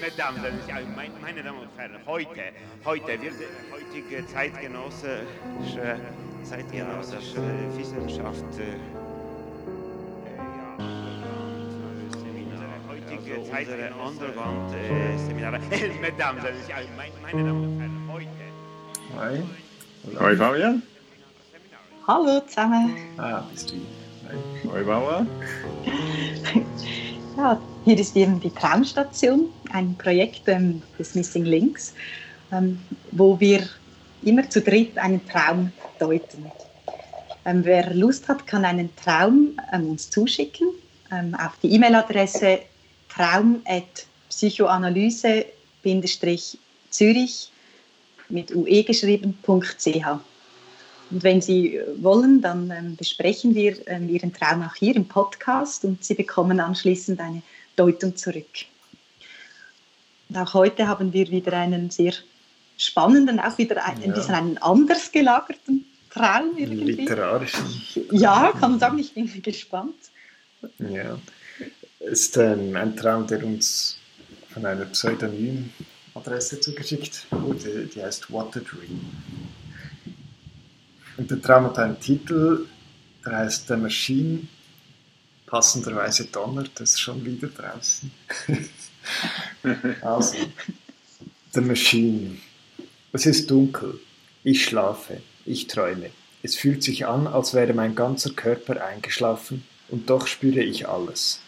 Mesdames, meine Damen und Herren, heute, heute wird heutige zeitgenössische, zeitgenössische Wissenschaft äh, heutige unsere Underground-Seminare. Mesdames, meine Damen und Herren, heute. Hi. Hoi Fabian. Hallo zusammen. Ah, bist du hier. Hi. Hoi Bauer. Ja, hier ist eben die Traumstation, ein Projekt ähm, des Missing Links, ähm, wo wir immer zu dritt einen Traum deuten. Ähm, wer Lust hat, kann einen Traum ähm, uns zuschicken ähm, auf die E-Mail-Adresse traum.psychoanalyse-zürich mit ue geschrieben.ch. Und wenn Sie wollen, dann ähm, besprechen wir ähm, Ihren Traum auch hier im Podcast und Sie bekommen anschließend eine Deutung zurück. Und auch heute haben wir wieder einen sehr spannenden, auch wieder ein, ein Ja. bisschen einen anders gelagerten Traum irgendwie. Literarischen. Ja, kann man sagen, ich bin gespannt. Ja. Ist ähm, ein Traum, der uns von einer Pseudonym-Adresse zugeschickt wurde, die heißt What a Dream. Und der Traum hat einen Titel, der heißt The Machine. Passenderweise donnert es schon wieder draußen. also, The Machine. Es ist dunkel. Ich schlafe. Ich träume. Es fühlt sich an, als wäre mein ganzer Körper eingeschlafen und doch spüre ich alles.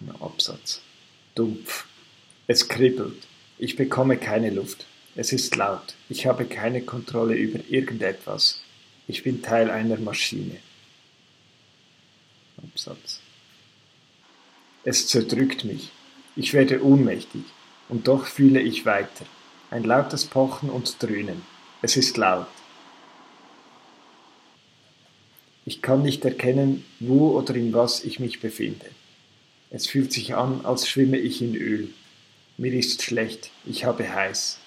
Ein Absatz. Dumpf. Es kribbelt. Ich bekomme keine Luft. Es ist laut. Ich habe keine Kontrolle über irgendetwas. Ich bin Teil einer Maschine. Absatz. Es zerdrückt mich. Ich werde ohnmächtig. Und doch fühle ich weiter. Ein lautes Pochen und Dröhnen. Es ist laut. Ich kann nicht erkennen, wo oder in was ich mich befinde. Es fühlt sich an, als schwimme ich in Öl. Mir ist schlecht, ich habe heiß.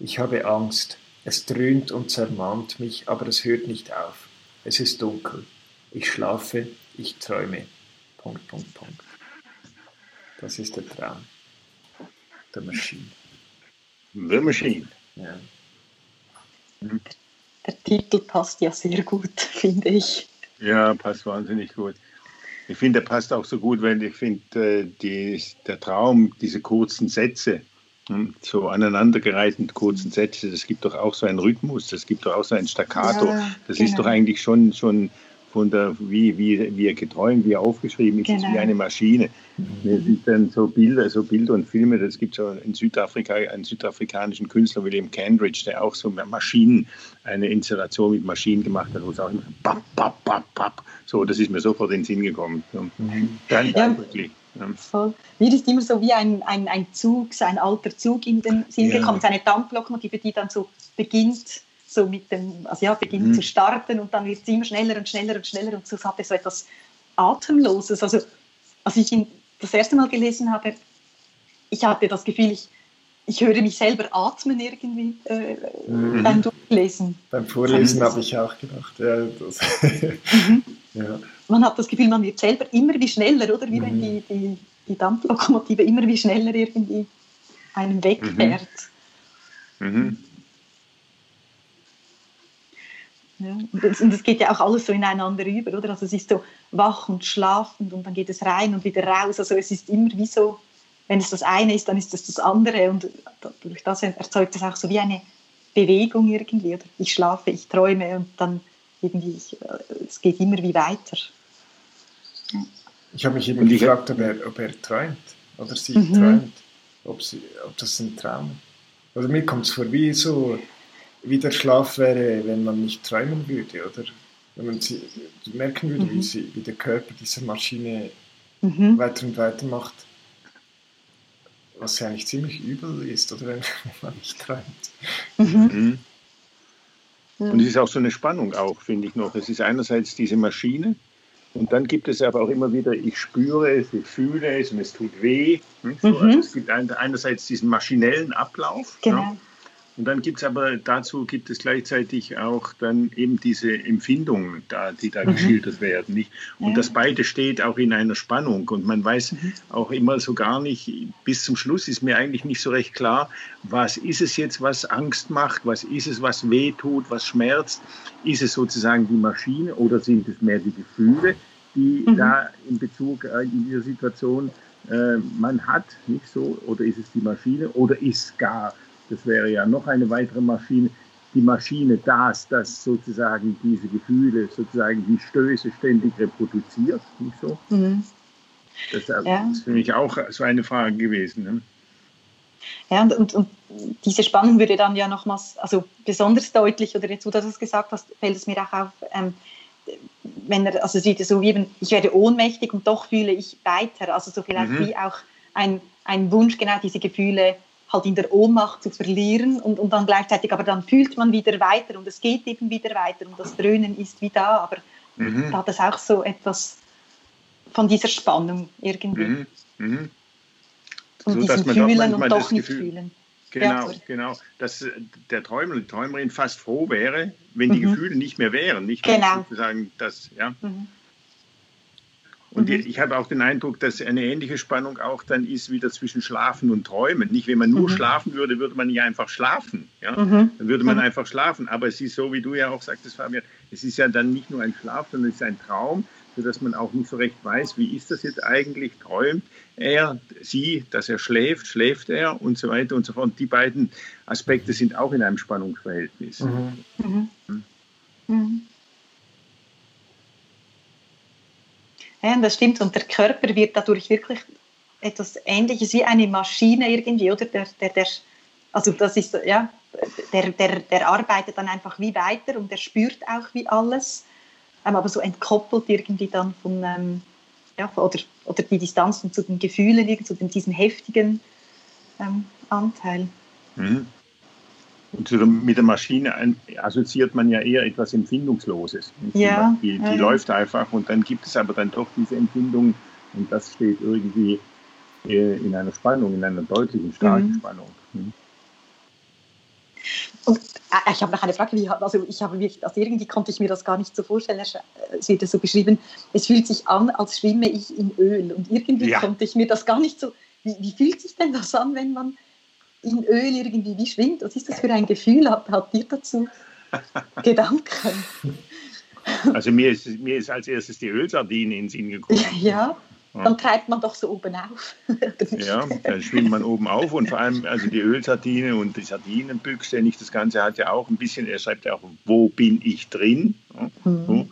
Ich habe Angst. Es dröhnt und zermahnt mich, aber es hört nicht auf. Es ist dunkel. Ich schlafe, ich träume. Punkt, Punkt, Punkt. Das ist der Traum. Der Maschine. The Machine. Ja. Der Titel passt ja sehr gut, finde ich. Ja, passt wahnsinnig gut. Ich finde, der passt auch so gut, weil ich finde, äh, die, der Traum, diese kurzen Sätze, hm, so aneinandergereihten kurzen Sätze, das gibt doch auch so einen Rhythmus, das gibt doch auch so ein Staccato. Ja, das ist genau. doch eigentlich schon, schon von der, wie, wie, wie er geträumt, wie er aufgeschrieben ist, ist Genau. wie eine Maschine. Das sind dann so Bilder, so Bilder und Filme. Das gibt so in Südafrika einen südafrikanischen Künstler, William Cambridge, der auch so Maschinen, eine Installation mit Maschinen gemacht hat, wo es auch immer so bap, bap, bap, bap. So, das ist mir sofort in den Sinn gekommen. So, Ganz Ja. eindrücklich. Ja. Voll. Mir ist immer so wie ein, ein, ein Zug, so ein alter Zug in den Sinn Ja. gekommen, so eine Dampflokomotive, die dann so beginnt, so mit dem, also ja, beginnt Mhm. zu starten und dann wird es immer schneller und schneller und schneller und so es hatte so etwas Atemloses. Also als ich ihn das erste Mal gelesen habe, ich hatte das Gefühl, ich, ich höre mich selber atmen irgendwie äh, Mhm. beim Durchlesen. Beim Vorlesen habe ich auch gedacht, ja, das, Mhm. ja. Man hat das Gefühl, man wird selber immer wie schneller, oder? Wie wenn Mhm. die, die, die Dampflokomotive immer wie schneller irgendwie einem wegfährt. Mhm. Ja, und es und es geht ja auch alles so ineinander über, oder? Also es ist so wach und schlafend und dann geht es rein und wieder raus. Also es ist immer wie so, wenn es das eine ist, dann ist es das andere und durch das erzeugt es auch so wie eine Bewegung irgendwie. Oder? Ich schlafe, ich träume und dann irgendwie, ich, äh, es geht immer wie weiter. Ich habe mich eben Und ich- gefragt, ob er, ob er träumt oder sie Mhm. träumt, ob, sie, ob das ein Traum ist. Oder mir kommt es vor, wie so, wie der Schlaf wäre, wenn man nicht träumen würde, oder? Wenn man sie, merken würde, wie, Mhm. sie, wie der Körper dieser Maschine Mhm. weiter und weiter macht, was ja eigentlich ziemlich übel ist, oder wenn man nicht träumt. Mhm. Mhm. Und es ist auch so eine Spannung auch, finde ich noch. Es ist einerseits diese Maschine und dann gibt es aber auch immer wieder, ich spüre es, ich fühle es und es tut weh. Hm, So, Mhm. also es gibt ein- einerseits diesen maschinellen Ablauf. Genau. Ja, Und dann gibt es aber dazu gibt es gleichzeitig auch dann eben diese Empfindungen, da, die da mhm. geschildert werden. Nicht? Und ja. das beide steht auch in einer Spannung. Und man weiß mhm. auch immer so gar nicht, bis zum Schluss ist mir eigentlich nicht so recht klar, was ist es jetzt, was Angst macht, was ist es, was weh tut, was schmerzt. Ist es sozusagen die Maschine oder sind es mehr die Gefühle, die mhm. da in Bezug äh, in dieser Situation äh, man hat, nicht so? Oder ist es die Maschine oder ist gar das wäre ja noch eine weitere Maschine, die Maschine das, das sozusagen diese Gefühle, sozusagen die Stöße ständig reproduziert, nicht so? Mhm. Das ja. ist für mich auch so eine Frage gewesen. Ne? Ja, und, und, und, diese Spannung würde dann ja nochmals, also besonders deutlich, oder jetzt, wo du das gesagt hast, fällt es mir auch auf, ähm, wenn er, also sieht so wie eben, ich werde ohnmächtig und doch fühle ich weiter, also so vielleicht mhm. wie auch ein, ein Wunsch, genau diese Gefühle halt in der Ohnmacht zu verlieren und, und dann gleichzeitig, aber dann fühlt man wieder weiter und es geht eben wieder weiter und das Dröhnen ist wie da, aber mhm. da hat es auch so etwas von dieser Spannung irgendwie. Mhm. Mhm. Und so, diesem Fühlen und doch nicht Gefühl, fühlen. Genau, ja, genau. Dass der Träumer, die Träumerin fast froh wäre, wenn die mhm. Gefühle nicht mehr wären. Nicht genau. sozusagen das, ja. Mhm. Und mhm. ich habe auch den Eindruck, dass eine ähnliche Spannung auch dann ist wieder zwischen Schlafen und Träumen. Nicht, wenn man nur mhm. schlafen würde, würde man ja einfach schlafen. Ja? Mhm. Dann würde man mhm. einfach schlafen. Aber es ist so, wie du ja auch sagtest, Fabian, es ist ja dann nicht nur ein Schlaf, sondern es ist ein Traum, sodass man auch nicht so recht weiß, wie ist das jetzt eigentlich? Träumt er, sie, dass er schläft, schläft er und so weiter und so fort. Und die beiden Aspekte sind auch in einem Spannungsverhältnis. Mhm. Mhm. Ja, das stimmt. Und der Körper wird dadurch wirklich etwas Ähnliches wie eine Maschine irgendwie, oder? Der, der, der, also das ist, ja, der, der, der arbeitet dann einfach wie weiter und der spürt auch wie alles, ähm, aber so entkoppelt irgendwie dann von, ähm, ja, oder, oder die Distanz zu den Gefühlen, zu diesem heftigen ähm, Anteil. Mhm. Und mit der Maschine assoziiert man ja eher etwas Empfindungsloses. Ja, die, die ja. läuft einfach und dann gibt es aber dann doch diese Empfindung und das steht irgendwie äh, in einer Spannung, in einer deutlichen, starken mhm. Spannung. Mhm. Und äh, ich habe noch eine Frage, wie, also ich habe wirklich, also irgendwie konnte ich mir das gar nicht so vorstellen, es wird so beschrieben, es fühlt sich an, als schwimme ich in Öl und irgendwie ja. konnte ich mir das gar nicht so, wie, wie fühlt sich denn das an, wenn man in Öl irgendwie wie schwimmt. Was ist das für ein Gefühl? Habt, habt ihr dazu Gedanken? Also mir ist, mir ist als erstes die Ölsardine in Sinn gekommen. Ja, dann treibt man doch so oben auf. ja, dann schwimmt man oben auf und vor allem also die Ölsardine und die Sardinenbüchse, nicht das Ganze hat ja auch ein bisschen, er schreibt ja auch, wo bin ich drin? Mhm.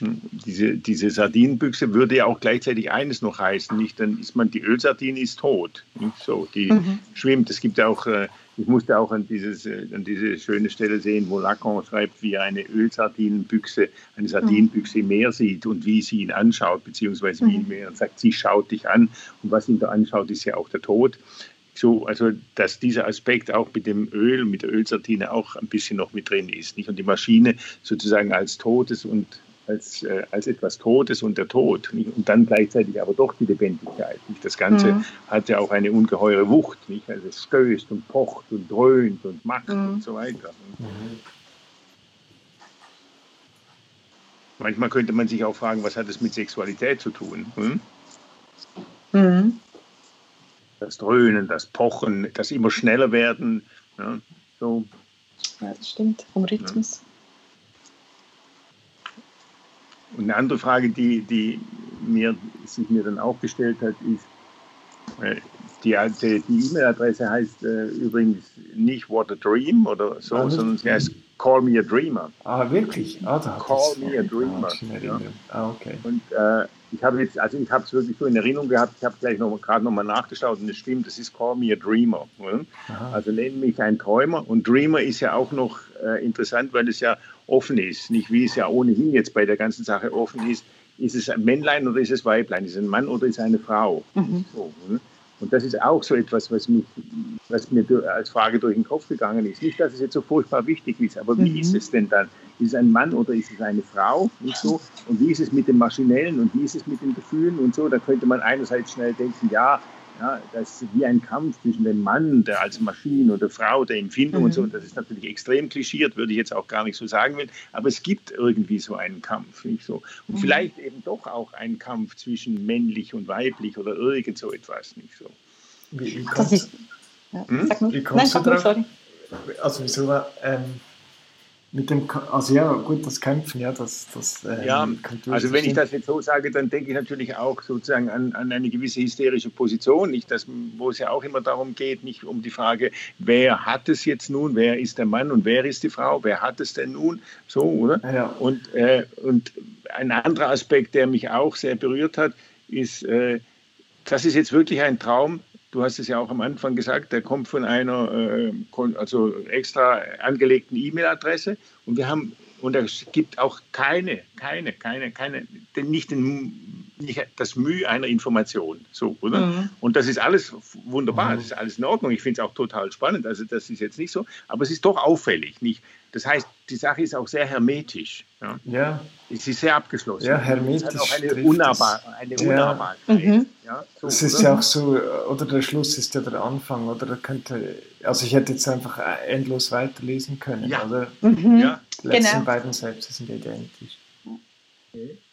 Diese, diese Sardinenbüchse würde ja auch gleichzeitig eines noch heißen, nicht? Dann ist man, die Ölsardine ist tot. Nicht? So, die mhm. schwimmt. Es gibt ja auch, äh, ich musste auch an, dieses, äh, an diese schöne Stelle sehen, wo Lacan schreibt, wie er eine Ölsardinenbüchse, eine Sardinenbüchse im Meer sieht und wie sie ihn anschaut, beziehungsweise wie mhm. ihn sagt, sie schaut dich an und was ihn da anschaut, ist ja auch der Tod. So, also dass dieser Aspekt auch mit dem Öl, mit der Ölsardine auch ein bisschen noch mit drin ist. Nicht? Und die Maschine sozusagen als Todes- und als, äh, als etwas Totes und der Tod. Nicht? Und dann gleichzeitig aber doch die Lebendigkeit. Nicht? Das Ganze mhm. hat ja auch eine ungeheure Wucht. Nicht? Also es stößt und pocht und dröhnt und macht mhm. und so weiter. Mhm. Manchmal könnte man sich auch fragen, was hat es mit Sexualität zu tun? Hm? Mhm. Das Dröhnen, das Pochen, das immer schneller werden. Ja, so. ja das stimmt, vom Rhythmus. Ja. Und eine andere Frage, die, die mir, sich mir dann auch gestellt hat, ist, äh, die E-Mail-Adresse heißt äh, übrigens nicht What a Dream oder so, ah, sondern sie heißt Call Me a Dreamer. Ah, wirklich? Ah, da Call Me a Dreamer. Ah, ja. ah okay. Und äh, ich habe jetzt, also ich habe es wirklich so in Erinnerung gehabt, ich habe gleich noch gerade nochmal nachgeschaut und es stimmt, das ist Call Me a Dreamer. Also nenne mich ein Träumer und Dreamer ist ja auch noch äh, interessant, weil es ja offen ist, nicht wie es ja ohnehin jetzt bei der ganzen Sache offen ist, ist es ein Männlein oder ist es Weiblein, ist es ein Mann oder ist es eine Frau? Mhm. So, ne? Und das ist auch so etwas, was, mich, was mir als Frage durch den Kopf gegangen ist. Nicht, dass es jetzt so furchtbar wichtig ist, aber wie mhm. ist es denn dann? Ist es ein Mann oder ist es eine Frau? Nicht so? Und wie ist es mit dem Maschinellen und wie ist es mit den Gefühlen und so? Da könnte man einerseits schnell denken, ja, Ja, das ist wie ein Kampf zwischen dem Mann, der als Maschine und der Frau, der Empfindung mhm. und so. Und das ist natürlich extrem klischiert, würde ich jetzt auch gar nicht so sagen will. Aber es gibt irgendwie so einen Kampf, nicht so. Und mhm. vielleicht eben doch auch einen Kampf zwischen männlich und weiblich oder irgend so etwas, nicht so. Wie, wie kommst, ja, hm? wie kommst Nein, du drauf? Also wieso ähm, mit dem, also ja, gut, das Kämpfen, ja, das, das ähm, Ja, also wenn ich das jetzt so sage, dann denke ich natürlich auch sozusagen an, an eine gewisse hysterische Position, nicht das, wo es ja auch immer darum geht, nicht um die Frage, wer hat es jetzt nun, wer ist der Mann und wer ist die Frau, wer hat es denn nun, so, oder? Ja. Und, äh, und ein anderer Aspekt, der mich auch sehr berührt hat, ist, äh, das ist jetzt wirklich ein Traum, Du hast es ja auch am Anfang gesagt, der kommt von einer äh, also extra angelegten E-Mail-Adresse. Und wir haben und es gibt auch keine, keine, keine, keine, nicht, den, das Mühe einer Information. So, oder? Mhm. Und das ist alles wunderbar, mhm. das ist alles in Ordnung. Ich finde es auch total spannend. Also das ist jetzt nicht so, aber es ist doch auffällig. Nicht? Das heißt, die Sache ist auch sehr hermetisch. Ja. ja. Es ist sehr abgeschlossen. Ja, hermetisch. Es hat auch eine, Unnahbar, eine Unnahbarkeit. Ja. Mhm. Ja, so, das ist oder? ja auch so, oder der Schluss ist ja der Anfang, oder da könnte, also ich hätte jetzt einfach endlos weiterlesen können. Ja. Oder? Mhm. ja. Die letzten genau. beiden Sätze sind identisch.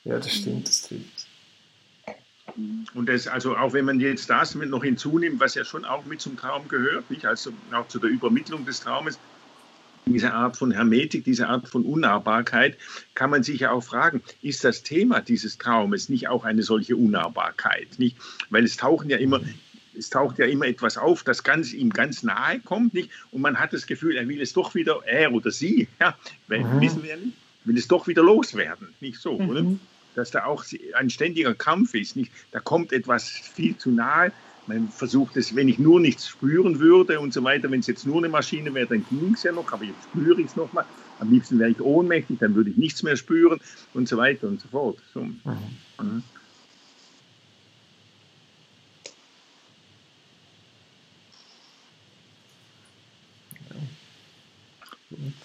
Ja, das stimmt, das trifft. Und das, also auch wenn man jetzt das mit noch hinzunimmt, was ja schon auch mit zum Traum gehört, nicht? also auch zu der Übermittlung des Traumes, diese Art von Hermetik, diese Art von Unnahbarkeit, kann man sich ja auch fragen, ist das Thema dieses Traumes nicht auch eine solche Unnahbarkeit? Nicht? Weil es tauchen ja immer es taucht ja immer etwas auf, das ganz, ihm ganz nahe kommt, nicht? Und man hat das Gefühl, er will es doch wieder, er oder sie, ja, weil, mhm. wissen wir nicht, will es doch wieder loswerden, nicht so, mhm. oder? Dass da auch ein ständiger Kampf ist, nicht? Da kommt etwas viel zu nahe man versucht es, wenn ich nur nichts spüren würde und so weiter, wenn es jetzt nur eine Maschine wäre, dann ging es ja noch, aber jetzt spüre ich es nochmal. Am liebsten wäre ich ohnmächtig, dann würde ich nichts mehr spüren und so weiter und so fort. So. Mhm.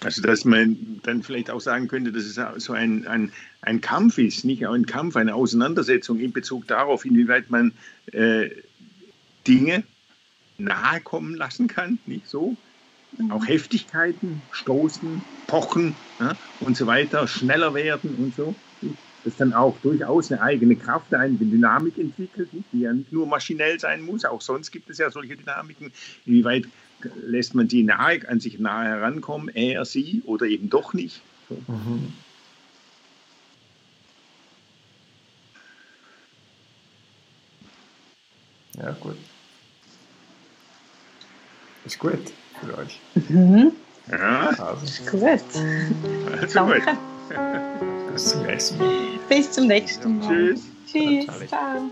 Also, dass man dann vielleicht auch sagen könnte, dass es so ein, ein, ein Kampf ist, nicht ein Kampf, eine Auseinandersetzung in Bezug darauf, inwieweit man äh, Dinge nahe kommen lassen kann, nicht so? Mhm. Auch Heftigkeiten, Stoßen, Pochen ja, und so weiter, schneller werden und so. Das dann auch durchaus eine eigene Kraft, eine Dynamik entwickelt, die ja nicht nur maschinell sein muss, auch sonst gibt es ja solche Dynamiken. Inwieweit lässt man die nahe, an sich nahe herankommen, er, sie oder eben doch nicht? So. Mhm. Ja, gut. Ist gut für euch. Mhm. Ja. Also. Ist gut. Also Danke. Gut. Bis zum nächsten Mal. Bis zum nächsten Mal. Tschüss. Tschüss. Ciao.